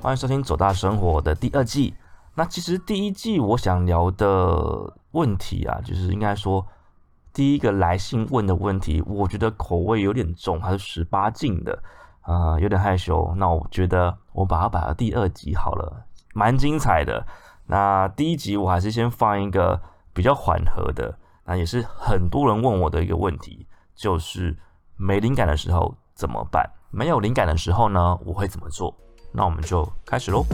欢迎收听《走大生活》的第二季。那其实第一季我想聊的问题啊，就是应该说第一个来信问的问题，我觉得口味有点重，还是十八禁的，呃，有点害羞。那我觉得我把它摆到第二集好了，蛮精彩的。那第一集我还是先放一个比较缓和的，那也是很多人问我的一个问题，就是没灵感的时候怎么办？没有灵感的时候呢，我会怎么做？那我们就开始喽。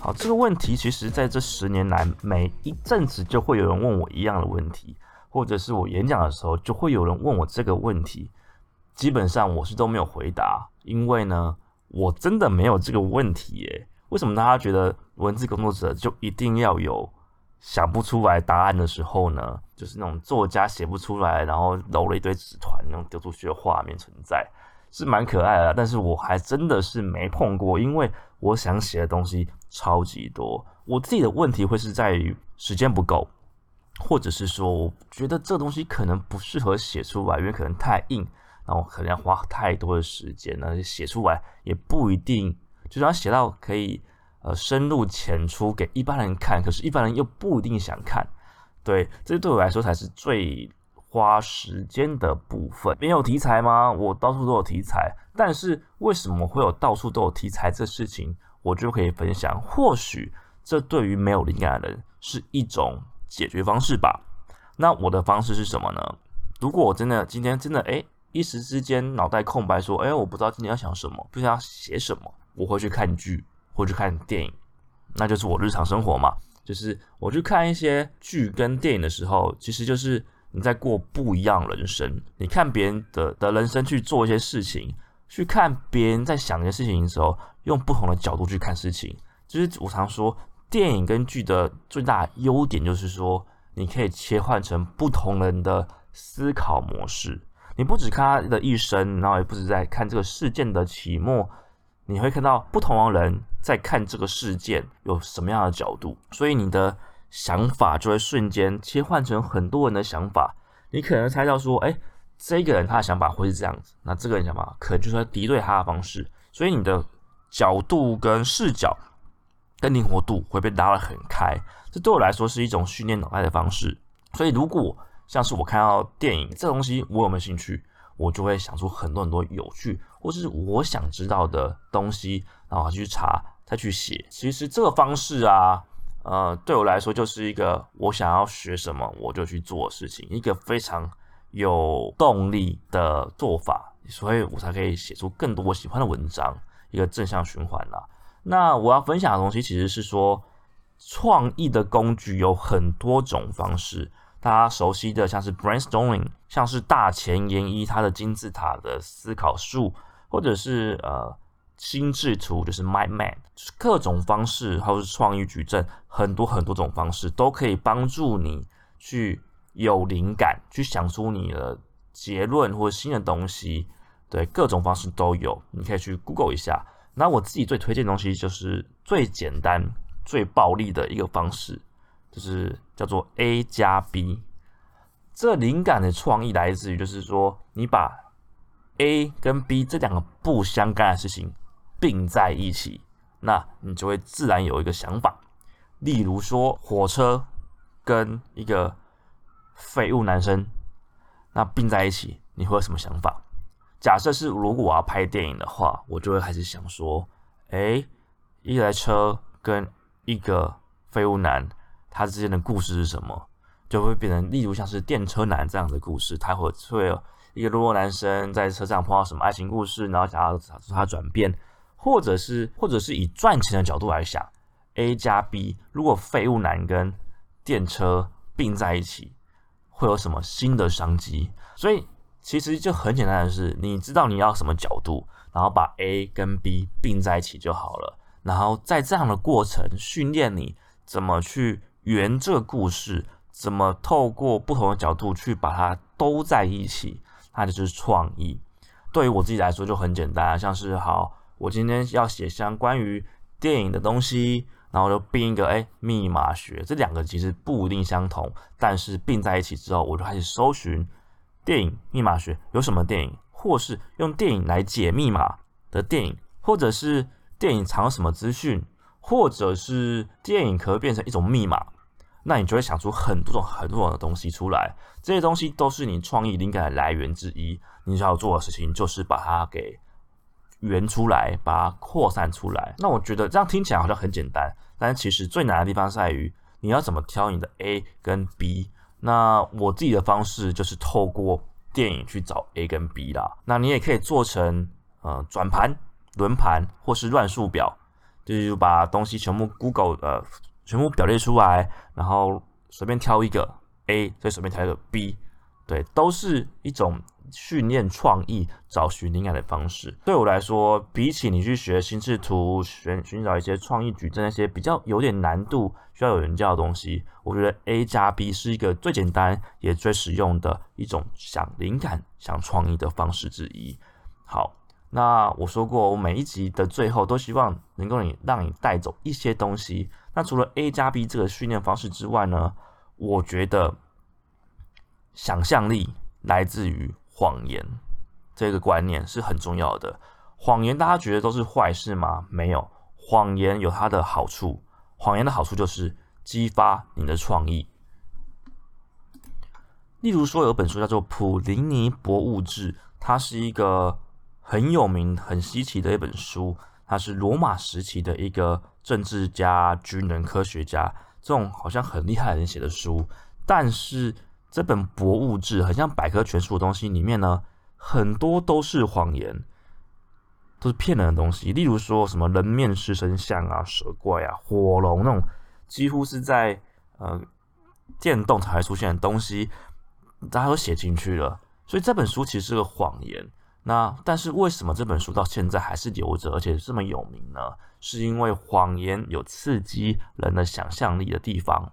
好，这个问题其实在这十年来，每一阵子就会有人问我一样的问题，或者是我演讲的时候就会有人问我这个问题。基本上我是都没有回答，因为呢，我真的没有这个问题耶。为什么大家觉得文字工作者就一定要有想不出来答案的时候呢？就是那种作家写不出来，然后揉了一堆纸团那种丢出去的画面存在，是蛮可爱的。但是我还真的是没碰过，因为我想写的东西超级多。我自己的问题会是在于时间不够，或者是说我觉得这东西可能不适合写出来，因为可能太硬，然后可能要花太多的时间，那写出来也不一定，就是要写到可以呃深入浅出给一般人看，可是一般人又不一定想看。对，这对我来说才是最花时间的部分。没有题材吗？我到处都有题材，但是为什么会有到处都有题材这事情，我就可以分享。或许这对于没有灵感的人是一种解决方式吧。那我的方式是什么呢？如果我真的今天真的哎一时之间脑袋空白，说哎我不知道今天要想什么，不知道写什么，我会去看剧，或去看电影，那就是我日常生活嘛。就是我去看一些剧跟电影的时候，其实就是你在过不一样人生。你看别人的的人生去做一些事情，去看别人在想一些事情的时候，用不同的角度去看事情。就是我常说，电影跟剧的最大优点就是说，你可以切换成不同人的思考模式。你不只看他的一生，然后也不止在看这个事件的起末。你会看到不同的人在看这个事件有什么样的角度，所以你的想法就会瞬间切换成很多人的想法。你可能猜到说，哎，这个人他的想法会是这样子，那这个人想法可能就是敌对他的方式。所以你的角度跟视角跟灵活度会被拉得很开。这对我来说是一种训练脑袋的方式。所以如果像是我看到电影这东西，我有没有兴趣？我就会想出很多很多有趣或是我想知道的东西，然后去查，再去写。其实这个方式啊，呃，对我来说就是一个我想要学什么我就去做事情，一个非常有动力的做法，所以我才可以写出更多我喜欢的文章，一个正向循环啦。那我要分享的东西其实是说，创意的工具有很多种方式。大家熟悉的像是 brainstorming，像是大前研一它的金字塔的思考术，或者是呃心智图，就是 mind map，就是各种方式，还有是创意矩阵，很多很多种方式都可以帮助你去有灵感，去想出你的结论或新的东西。对，各种方式都有，你可以去 Google 一下。那我自己最推荐的东西就是最简单、最暴力的一个方式。就是叫做 A 加 B，这灵感的创意来自于，就是说你把 A 跟 B 这两个不相干的事情并在一起，那你就会自然有一个想法。例如说，火车跟一个废物男生，那并在一起，你会有什么想法？假设是如果我要拍电影的话，我就会开始想说，哎，一台车跟一个废物男。他之间的故事是什么？就会变成，例如像是电车男这样的故事，他会会有一个落落男生在车上碰到什么爱情故事，然后想要他转变，或者是或者是以赚钱的角度来想，A 加 B，如果废物男跟电车并在一起，会有什么新的商机？所以其实就很简单的是，你知道你要什么角度，然后把 A 跟 B 并在一起就好了，然后在这样的过程训练你怎么去。圆这个故事怎么透过不同的角度去把它都在一起，那就是创意。对于我自己来说就很简单，像是好，我今天要写相关于电影的东西，然后就并一个哎密码学，这两个其实不一定相同，但是并在一起之后，我就开始搜寻电影密码学有什么电影。或是用电影来解密码的电影，或者是电影藏什么资讯，或者是电影可以变成一种密码，那你就会想出很多种很多种的东西出来。这些东西都是你创意灵感的来源之一。你需要做的事情就是把它给圆出来，把它扩散出来。那我觉得这样听起来好像很简单，但其实最难的地方在于你要怎么挑你的 A 跟 B。那我自己的方式就是透过电影去找 A 跟 B 啦。那你也可以做成呃转盘、轮盘或是乱数表，就是把东西全部 Google 呃全部表列出来，然后随便挑一个 A，再随便挑一个 B，对，都是一种。训练创意、找寻灵感的方式，对我来说，比起你去学心智图、寻寻找一些创意矩阵那些比较有点难度、需要有人教的东西，我觉得 A 加 B 是一个最简单也最实用的一种想灵感、想创意的方式之一。好，那我说过，我每一集的最后都希望能够你让你带走一些东西。那除了 A 加 B 这个训练方式之外呢，我觉得想象力来自于。谎言这个观念是很重要的。谎言大家觉得都是坏事吗？没有，谎言有它的好处。谎言的好处就是激发你的创意。例如说，有本书叫做《普林尼博物志》，它是一个很有名、很稀奇的一本书。它是罗马时期的一个政治家、军人、科学家这种好像很厉害的人写的书，但是。这本博物志很像百科全书的东西，里面呢很多都是谎言，都是骗人的东西。例如说什么人面狮身像啊、蛇怪啊、火龙那种，几乎是在呃电动才会出现的东西，大家都写进去了。所以这本书其实是个谎言。那但是为什么这本书到现在还是留着，而且这么有名呢？是因为谎言有刺激人的想象力的地方。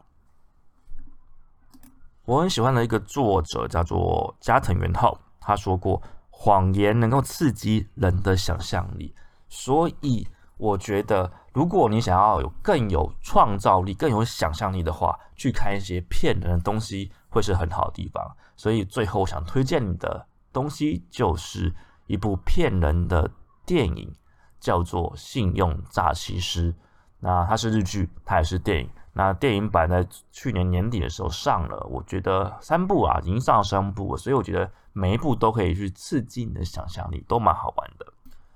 我很喜欢的一个作者叫做加藤元浩，他说过谎言能够刺激人的想象力，所以我觉得如果你想要有更有创造力、更有想象力的话，去看一些骗人的东西会是很好的地方。所以最后想推荐你的东西就是一部骗人的电影，叫做《信用诈欺师》。那它是日剧，它也是电影。那电影版在去年年底的时候上了，我觉得三部啊已经上了三部，所以我觉得每一部都可以去刺激你的想象力，都蛮好玩的。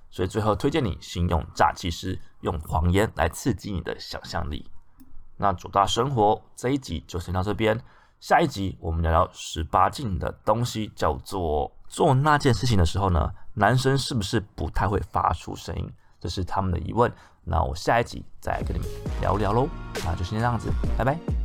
所以最后推荐你信用诈欺师，用谎言来刺激你的想象力。那主大生活这一集就先到这边，下一集我们聊聊十八禁的东西，叫做做那件事情的时候呢，男生是不是不太会发出声音？这是他们的疑问。那我下一集再跟你们聊聊喽，那就先这样子，拜拜。